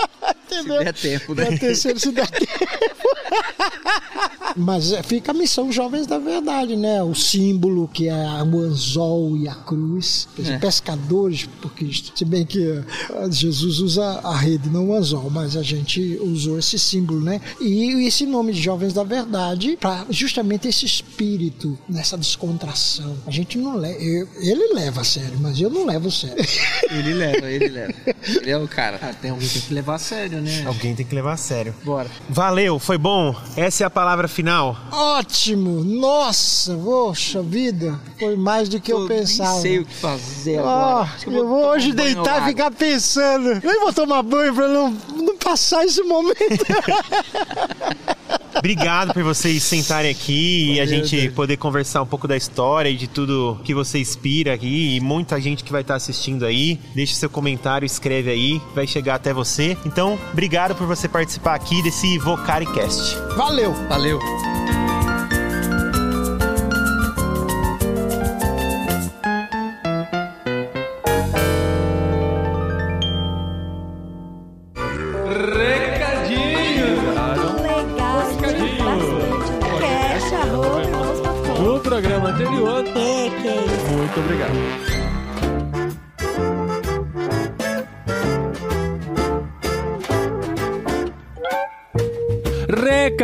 (laughs) Entendeu?
der tempo, né?
Terceiro, se der tempo. Mas é, fica a missão Jovens da Verdade, né? O símbolo que é o anzol e a cruz. Os
É.
Pescadores por Cristo. Se bem que eh, Jesus usa a rede, não o anzol, mas a gente usou esse símbolo, né? E esse nome de Jovens da Verdade para justamente esse espírito, nessa descontração. A gente não leva. Ele leva a sério, mas eu não levo a sério. (laughs)
Ele leva, ele leva. Ele é o cara.
Ah, tem alguém que tem que levar a sério, né?
Alguém tem que levar a sério.
Bora.
Valeu, foi bom. Essa é a palavra final.
Ótimo! Nossa, poxa vida! Foi mais do que eu,
Eu
pensava.
Nem sei o que fazer agora. Que
eu vou
tomar
hoje
um banho
deitar e ficar pensando. Nem vou tomar banho pra não, não passar esse momento. (laughs)
Obrigado por vocês sentarem aqui e a gente poder conversar um pouco da história e de tudo que você inspira aqui. E muita gente que vai estar assistindo aí. Deixa seu comentário, escreve aí, vai chegar até você. Então, obrigado por você participar aqui desse VocariCast.
Valeu!
Valeu.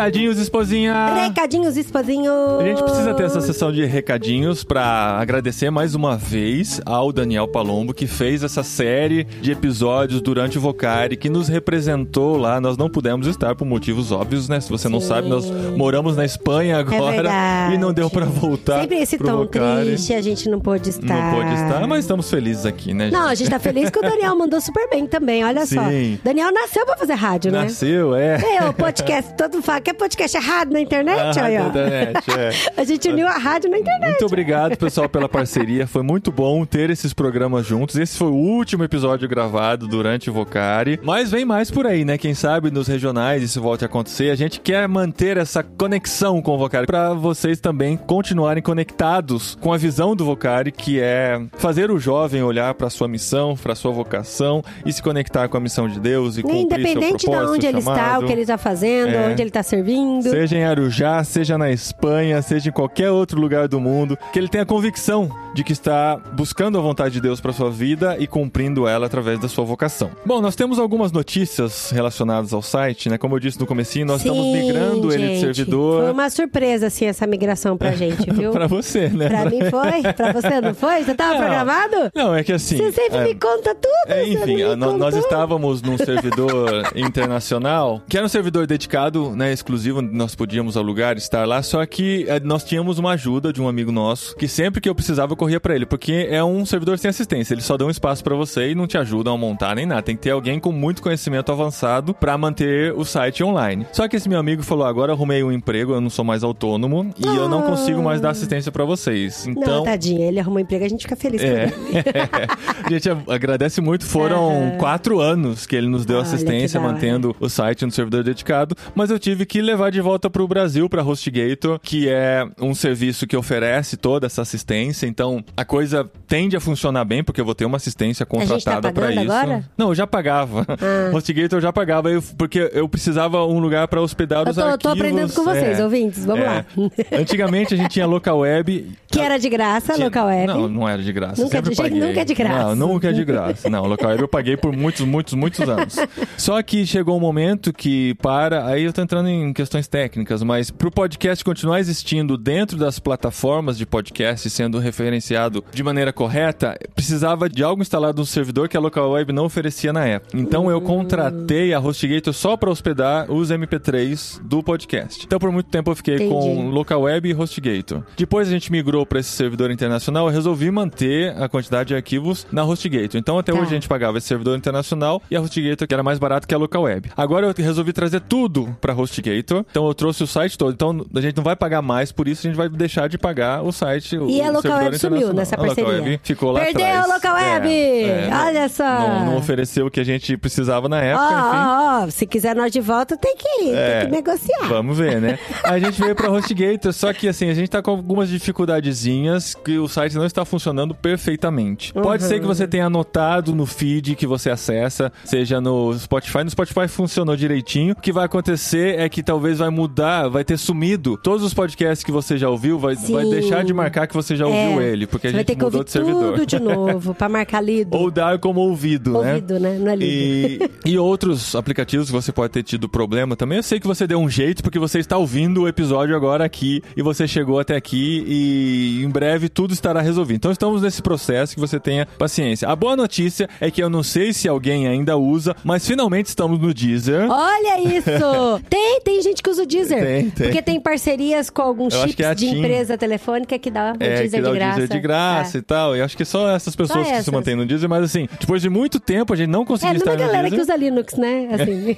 Recadinhos, esposinha!
Recadinhos, esposinho.
A gente precisa ter essa sessão de recadinhos pra agradecer mais uma vez ao Daniel Palombo que fez essa série de episódios durante o Vocari que nos representou lá. Nós não pudemos estar por motivos óbvios, né? Se você não
Sim.
sabe, nós moramos na Espanha agora
verdade.
e não deu pra voltar
Sempre esse tom
Vocari.
triste, a gente não pôde estar.
Não pôde estar, mas estamos felizes aqui, né?
Não, a
gente?
gente tá feliz que o Daniel mandou super bem também, olha só.
Sim.
Daniel nasceu pra fazer rádio, né?
Nasceu, é.
É, o podcast, todo fala que é podcast errado na internet,
Ah,
aí, ó.
internet, é. (laughs)
A gente uniu a rádio na internet.
Muito obrigado, pessoal, pela parceria. Foi muito bom ter esses programas juntos. Esse foi o último episódio gravado durante o Vocari. Mas vem mais por aí, né? Quem sabe nos regionais isso volte a acontecer. A gente quer manter essa conexão com o Vocari para vocês também continuarem conectados com a visão do Vocari, que é fazer o jovem olhar para sua missão, para sua vocação e se conectar com a missão de Deus e cumprir seu
Independente de
propósito,
onde ele está,
chamado.
o que ele está fazendo,
É.
onde ele está servindo.
Seja em Arujá, seja na Espanha, seja em qualquer outro lugar do mundo, que ele tenha a convicção de que está buscando a vontade de Deus para sua vida e cumprindo ela através da sua vocação. Bom, nós temos algumas notícias relacionadas ao site, né? Como eu disse no comecinho, nós estamos
Sim,
migrando ele de
gente.
servidor
Foi uma surpresa, assim, essa migração pra gente, (laughs) viu?
para você, né?
Pra mim foi? Pra você não foi? Você tava
Não.
programado?
Não, é que assim.
Você sempre
é,
me conta tudo.
É, enfim, nós
contou.
estávamos num servidor (laughs) internacional, que era um servidor dedicado, né, exclusivo, onde nós podíamos alugar, estar lá, só que eh, nós tínhamos uma ajuda de um amigo nosso, que sempre que eu precisava eu corria pra ele, porque é um servidor sem assistência, eles só dão espaço pra você e não te ajudam a montar nem nada, tem que ter alguém com muito conhecimento avançado pra manter o site online. Só que esse meu amigo falou, agora eu arrumei um emprego, eu não sou mais autônomo e eu não consigo mais dar assistência pra vocês.
Não,
Então,
tadinho, ele arrumou emprego, a gente fica feliz
é.
ele. (laughs)
a gente agradece muito. Foram quatro anos que ele nos deu
Olha,
assistência, mantendo o site no servidor dedicado. Mas eu tive que levar de volta para o Brasil, para HostGator, que é um serviço que oferece toda essa assistência. Então a coisa tende a funcionar bem, porque eu vou ter uma assistência
tá
contratada para
pagando
isso.
agora?
Não, eu já pagava.
Ah. (laughs)
HostGator eu já pagava, eu- porque eu precisava um lugar para hospedar
Eu
os
tô,
arquivos.
tô aprendendo com vocês,
É.
ouvintes, vamos
É.
lá. (laughs)
Antigamente a gente tinha local web.
Que era de graça,
Tinha-
local web.
Não, não era de graça.
Nunca
sempre
de-
paguei.
nunca é de graça.
Não, nunca é de graça. Não, local web eu paguei por muitos, muitos, muitos anos. (laughs) Só que chegou um momento que para, aí eu tô entrando em questões técnicas, mas pro podcast continuar existindo dentro das plataformas de podcast, sendo referenciado de maneira correta, precisava de algo instalado no servidor que a local web não oferecia na época. Então eu contratei a HostGator só para hospedar os MP3 do podcast. Então por muito tempo eu fiquei
Entendi.
com local web e HostGator. Depois a gente migrou para esse servidor internacional, eu resolvi manter a quantidade de arquivos na HostGator. Então até
Tá.
hoje a gente pagava esse servidor internacional e a HostGator que era mais barato que a local web. Agora eu resolvi trazer tudo para HostGator. Então eu trouxe o site todo. Então a gente não vai pagar mais, por isso a gente vai deixar de pagar o site. o
E a local web sumiu nessa
A local
parceria.
web ficou lá
Perdeu
atrás.
a local
É,
web!
é, não-
Olha só!
Não, não ofereceu o que a gente precisava na
Ó,
época, enfim.
ó, ó, se quiser nós de volta, tem que ir,
É.
tem que negociar.
Vamos ver, né? (laughs) A gente veio pra HostGator, só que assim, a gente tá com algumas dificuldadezinhas que o site não está funcionando perfeitamente. Pode
Uhum.
ser que você tenha anotado no feed que você acessa, seja no Spotify. No Spotify funcionou direitinho. O que vai acontecer é que talvez vai mudar, vai ter sumido todos os podcasts que você já ouviu, vai,
Sim.
vai deixar de marcar que você já ouviu
É.
ele, porque a
Você vai
gente mudou
ouvir
de servidor.
tudo de (laughs) novo pra marcar lido.
Ou dar como ouvido, né?
Ouvido, né? Não é lido.
E, e outros aplicativos que você pode ter tido problema também. Eu sei que você deu um jeito porque você está ouvindo o episódio agora aqui e você chegou até aqui e em breve tudo estará resolvido. Então estamos nesse processo que você tenha paciência. A boa notícia é que eu não sei se alguém ainda usa, mas finalmente estamos no Deezer.
Olha isso! (laughs) tem, tem gente que usa o Deezer.
Tem, tem.
Porque tem parcerias com alguns chips
que é
de
TIM.
empresa telefônica que dá o
É,
Deezer
que dá
de
o
graça.
Deezer de graça
É.
e tal. E acho que só essas pessoas
Só
que
essas.
se mantêm no Deezer, mas assim, depois de muito tempo a gente não
É,
conseguiu
não é
estar
a
no
galera que
Deezer.
usa Linux, né? Assim.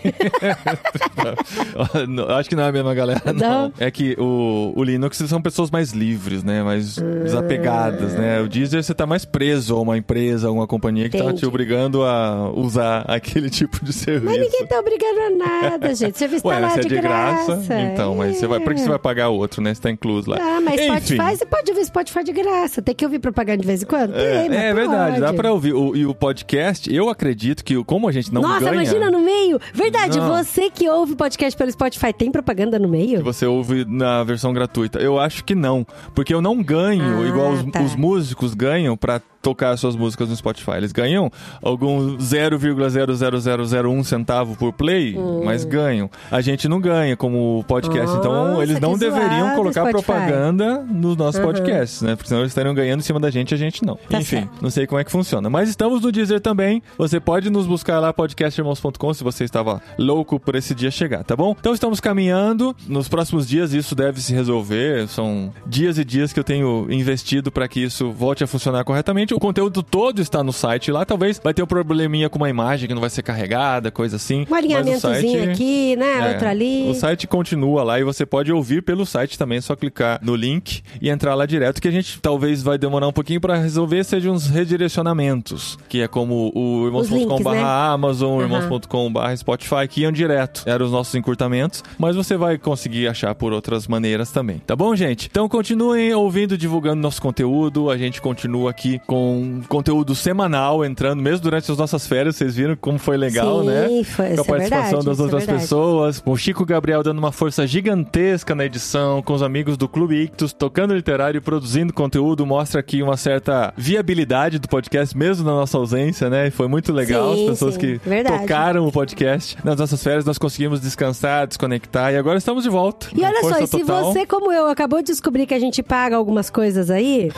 (laughs)
Acho que não é a mesma galera, não.
Não?
É que o, o Linux são pessoas mais livres, né? Mais desapegadas, né? O Deezer você tá mais preso a uma empresa, a uma companhia que tá
Entendi.
te obrigando a usar (laughs) aquele tipo de serviço.
Mas ninguém tá obrigando a nada, gente. O serviço
Ué,
tá lá
é
de,
de graça, então, mas você vai, por que você vai pagar outro, né? Você tá incluso lá.
Ah, mas
Enfim.
Spotify, você pode ouvir Spotify de graça. Tem que ouvir propaganda de vez em quando?
É,
Tem, mas
é verdade, dá pra ouvir. O, e o podcast, eu acredito que como a gente não
Nossa,
ganha...
imagina no meio. Verdade,
Não.
você que ouve podcast pelo Spotify, tem propaganda no meio?
Você ouve na versão gratuita. Eu acho que não. Porque eu não ganho
Ah,
igual os,
tá.
os músicos ganham pra tocar suas músicas no Spotify. Eles ganham algum 0,00001 centavo por play,
Hum.
mas ganham. A gente não ganha como podcast. então eles não deveriam colocar
Spotify.
propaganda nos nossos podcasts, né? Porque senão eles estariam ganhando em cima da gente e a gente não.
Tá
Enfim,
certo.
não sei como é que funciona. Mas estamos no Deezer também. Você pode nos buscar lá, podcastirmãos.com, se você estava louco por esse dia chegar, tá bom? Então estamos caminhando. Nos próximos dias isso deve se resolver. São dias e dias que eu tenho investido para que isso volte a funcionar corretamente. O conteúdo todo está no site lá. Talvez vai ter um probleminha com uma imagem que não vai ser carregada, coisa assim.
Um alinhamentozinho
site-
aqui, né?
é,
Outro ali.
O site continua lá e você pode ouvir pelo site também, é só clicar no link e entrar lá direto, que a gente talvez vai demorar um pouquinho para resolver, sejam uns redirecionamentos, que é como o irmãos.com.br
né?
Amazon,
Aham.
irmãos.com.br Spotify, que iam direto. Eram os nossos encurtamentos, mas você vai conseguir achar por outras maneiras também. Tá bom, gente? Então continuem ouvindo, divulgando nosso conteúdo. A gente continua aqui com conteúdo semanal, entrando, mesmo durante as nossas férias. Vocês viram como foi legal,
Sim,
né?
foi-
com a
é
participação
verdade,
das
é
outras
verdade.
pessoas, com o Chico Gabriel dando uma força gigantesca na edição, com os amigos do Clube Ictus, tocando literário e produzindo conteúdo, mostra aqui uma certa viabilidade do podcast, mesmo na nossa ausência, né? E foi muito legal
Sim,
as pessoas
sim,
que
verdade.
tocaram o podcast. Nas nossas férias nós conseguimos descansar, desconectar e agora estamos de volta.
E olha só, e se você, como eu, acabou de descobrir que a gente paga algumas coisas aí,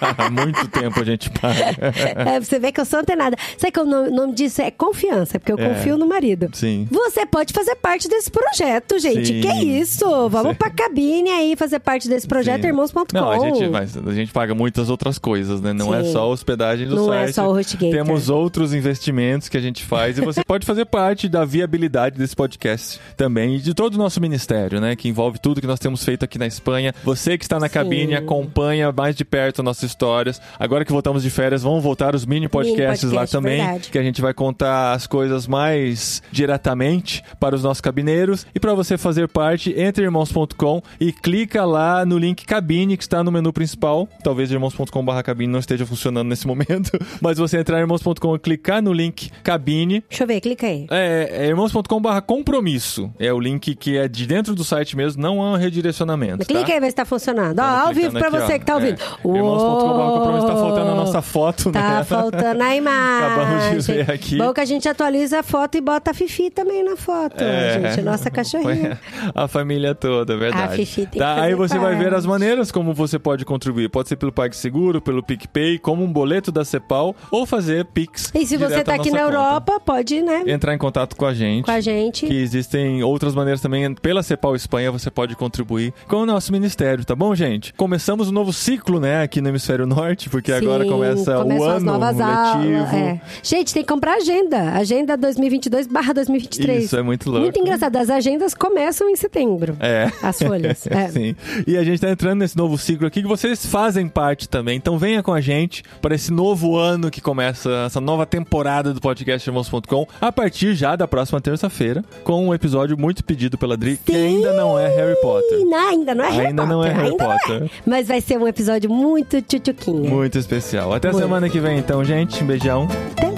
Há (laughs) muito tempo a gente paga. (laughs)
é, você vê que eu sou antenada. Sabe que o nome, nome disso é confiança, porque eu
É.
confio no marido.
Sim.
Você pode fazer parte desse projeto, gente.
Sim.
Que isso? Vamos
Sim.
pra cabine aí fazer parte desse projeto irmãos.com.
Não, a gente, mas a gente paga muitas outras coisas, né? Não é
Sim.
só a hospedagem do
Não
site.
é só o HostGator.
Temos outros investimentos que a gente faz e você (laughs) pode fazer parte da viabilidade desse podcast também e de todo o nosso ministério, né? Que envolve tudo que nós temos feito aqui na Espanha. Você que está na
Sim.
cabine acompanha mais de perto nossas histórias. Agora que voltamos de férias, vão voltar os mini podcasts lá
podcast,
também,
verdade.
que a gente vai contar as coisas mais diretamente para os nossos cabineiros. E para você fazer parte, entre irmãos.com e clica lá no link cabine que está no menu principal. Talvez irmãos.com/barra cabine não esteja funcionando nesse (laughs) momento, mas você entrar em irmãos.com e clicar no link cabine.
Deixa eu ver, clica aí.
É, é irmãos.com/barra compromisso. É o link que é de dentro do site mesmo, não há um redirecionamento.
Clica
tá?
aí, ver se tá funcionando. Ó,
Estamos
ao vivo
aqui,
você
ó.
que tá ouvindo.
É. Irmãos.com/barra compromisso tá faltando a nossa foto,
Tá
né?
faltando a (laughs) imagem.
Acabamos de ver aqui.
Bom que a gente atualiza a foto e bota a Fifi também na foto,
É.
gente. Nossa cachorrinha. (laughs)
A família toda, é verdade.
A Fifi tem
tá, aí você vai ver
parte.
as maneiras como você pode contribuir. Pode ser pelo PagSeguro, pelo PicPay, como um boleto da Cepal ou fazer Pix.
E se você tá
à
aqui
nossa
na
conta.
Europa, pode, né?
Entrar em contato com a gente.
Com a gente.
Que existem outras maneiras também. Pela Cepal Espanha você pode contribuir com o nosso ministério, tá bom, gente? Começamos um novo ciclo, né, aqui no Hemisfério Norte, porque agora
Sim,
começa o ano
as novas
letivo.
aulas. é. Gente, tem que comprar agenda. Agenda 2022 barra 2023.
Isso é muito louco.
Muito engraçado. As agendas começam em setembro.
É.
As folhas. (laughs) É.
Sim. E a gente tá entrando nesse novo ciclo aqui que vocês fazem parte também. Então venha com a gente para esse novo ano que começa, essa nova temporada do podcast Irmãos.com, a partir já da próxima terça-feira, com um episódio muito pedido pela Dri, que
Sim.
ainda não é Harry Potter.
E não, ainda não é Harry
Ainda
Potter.
não é Harry
ainda
Potter.
Mas vai ser um episódio muito tchutchuquinha.
Muito especial. Até
Muito.
semana que vem, então, gente. Um beijão.
Até